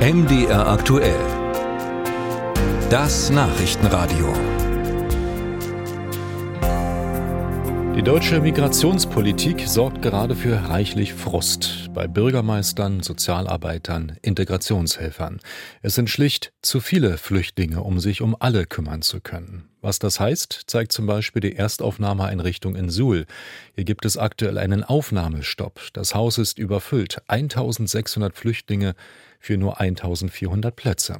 MDR aktuell. Das Nachrichtenradio. Die deutsche Migrationspolitik sorgt gerade für reichlich Frust bei Bürgermeistern, Sozialarbeitern, Integrationshelfern. Es sind schlicht zu viele Flüchtlinge, um sich um alle kümmern zu können. Was das heißt, zeigt zum Beispiel die Erstaufnahmeeinrichtung in Suhl. Hier gibt es aktuell einen Aufnahmestopp. Das Haus ist überfüllt. 1600 Flüchtlinge für nur 1400 Plätze.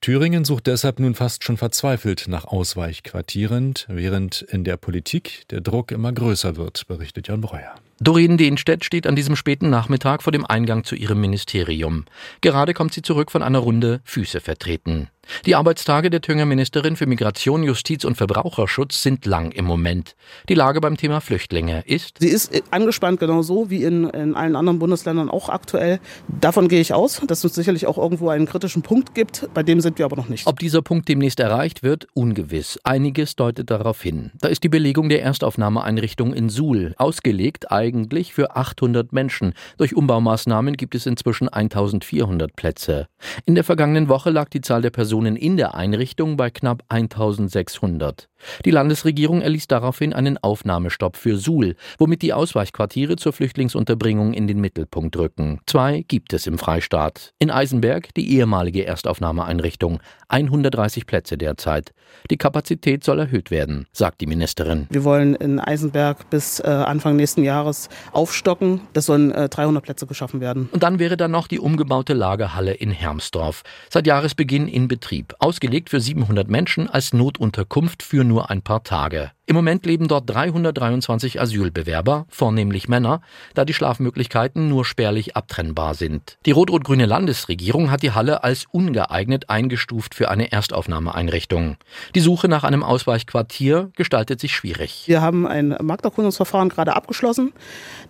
Thüringen sucht deshalb nun fast schon verzweifelt nach Ausweichquartieren, während in der Politik der Druck immer größer wird, berichtet Jan Breuer. Doreen Dehnstedt steht an diesem späten Nachmittag vor dem Eingang zu ihrem Ministerium. Gerade kommt sie zurück von einer Runde Füße vertreten. Die Arbeitstage der Thüringer Ministerin für Migration, Justiz und Verbraucherschutz sind lang im Moment. Die Lage beim Thema Flüchtlinge ist. Sie ist angespannt genauso wie in, in allen anderen Bundesländern auch aktuell. Davon gehe ich aus, dass es sicherlich auch irgendwo einen kritischen Punkt gibt. Bei dem sind wir aber noch nicht. Ob dieser Punkt demnächst erreicht wird, ungewiss. Einiges deutet darauf hin. Da ist die Belegung der Erstaufnahmeeinrichtung in Suhl, ausgelegt eigentlich für 800 Menschen. Durch Umbaumaßnahmen gibt es inzwischen 1400 Plätze. In der vergangenen Woche lag die Zahl der Personen Personen in der Einrichtung bei knapp 1600. Die Landesregierung erließ daraufhin einen Aufnahmestopp für Suhl, womit die Ausweichquartiere zur Flüchtlingsunterbringung in den Mittelpunkt rücken. Zwei gibt es im Freistaat. In Eisenberg die ehemalige Erstaufnahmeeinrichtung. 130 Plätze derzeit. Die Kapazität soll erhöht werden, sagt die Ministerin. Wir wollen in Eisenberg bis äh, Anfang nächsten Jahres aufstocken. Das sollen äh, 300 Plätze geschaffen werden. Und dann wäre da noch die umgebaute Lagerhalle in Hermsdorf. Seit Jahresbeginn in Betrieb. Ausgelegt für 700 Menschen als Notunterkunft für nur ein paar Tage. Im Moment leben dort 323 Asylbewerber, vornehmlich Männer, da die Schlafmöglichkeiten nur spärlich abtrennbar sind. Die rot-rot-grüne Landesregierung hat die Halle als ungeeignet eingestuft für eine Erstaufnahmeeinrichtung. Die Suche nach einem Ausweichquartier gestaltet sich schwierig. Wir haben ein Markterkundungsverfahren gerade abgeschlossen.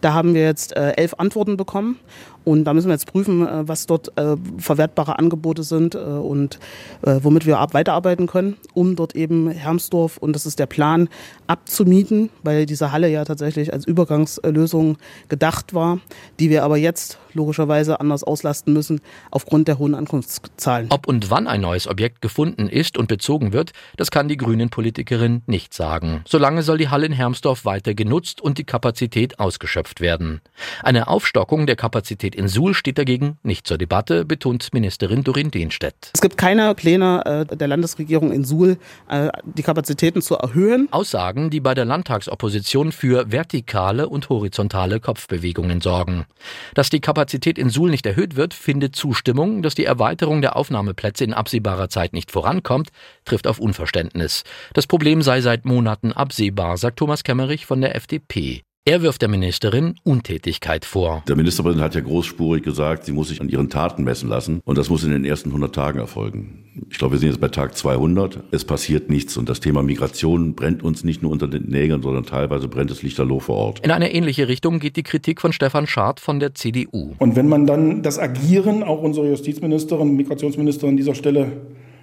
Da haben wir jetzt äh, elf Antworten bekommen und da müssen wir jetzt prüfen, äh, was dort äh, verwertbare Angebote sind äh, und äh, womit wir ab weiterarbeiten können, um dort eben Hermsdorf, und das ist der Plan, abzumieten, weil diese Halle ja tatsächlich als Übergangslösung gedacht war, die wir aber jetzt logischerweise anders auslasten müssen aufgrund der hohen Ankunftszahlen. Ob und wann ein neues Objekt gefunden ist und bezogen wird, das kann die Grünen-Politikerin nicht sagen. Solange soll die Halle in Hermsdorf weiter genutzt und die Kapazität ausgeschöpft werden. Eine Aufstockung der Kapazität in Suhl steht dagegen nicht zur Debatte, betont Ministerin Dorin Dehnstedt. Es gibt keine Pläne äh, der Landesregierung in Suhl, äh, die Kapazitäten zu erhöhen. Aussagen, die bei der Landtagsopposition für vertikale und horizontale Kopfbewegungen sorgen. Dass die Kapazität in Suhl nicht erhöht wird, findet Zustimmung. Dass die Erweiterung der Aufnahmeplätze in absehbarer Zeit nicht vorankommt, trifft auf Unverständnis. Das Problem sei seit Monaten absehbar, sagt Thomas Kemmerich von der FDP. Er wirft der Ministerin Untätigkeit vor. Der Ministerpräsident hat ja großspurig gesagt, sie muss sich an ihren Taten messen lassen und das muss in den ersten 100 Tagen erfolgen. Ich glaube, wir sind jetzt bei Tag 200. Es passiert nichts und das Thema Migration brennt uns nicht nur unter den Nägeln, sondern teilweise brennt es lichterloh vor Ort. In eine ähnliche Richtung geht die Kritik von Stefan Schad von der CDU. Und wenn man dann das Agieren auch unserer Justizministerin, Migrationsministerin an dieser Stelle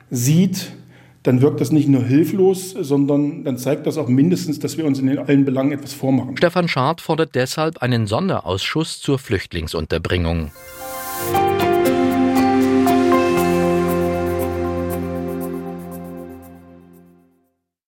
sieht, dann wirkt das nicht nur hilflos, sondern dann zeigt das auch mindestens, dass wir uns in allen Belangen etwas vormachen. Stefan Schad fordert deshalb einen Sonderausschuss zur Flüchtlingsunterbringung.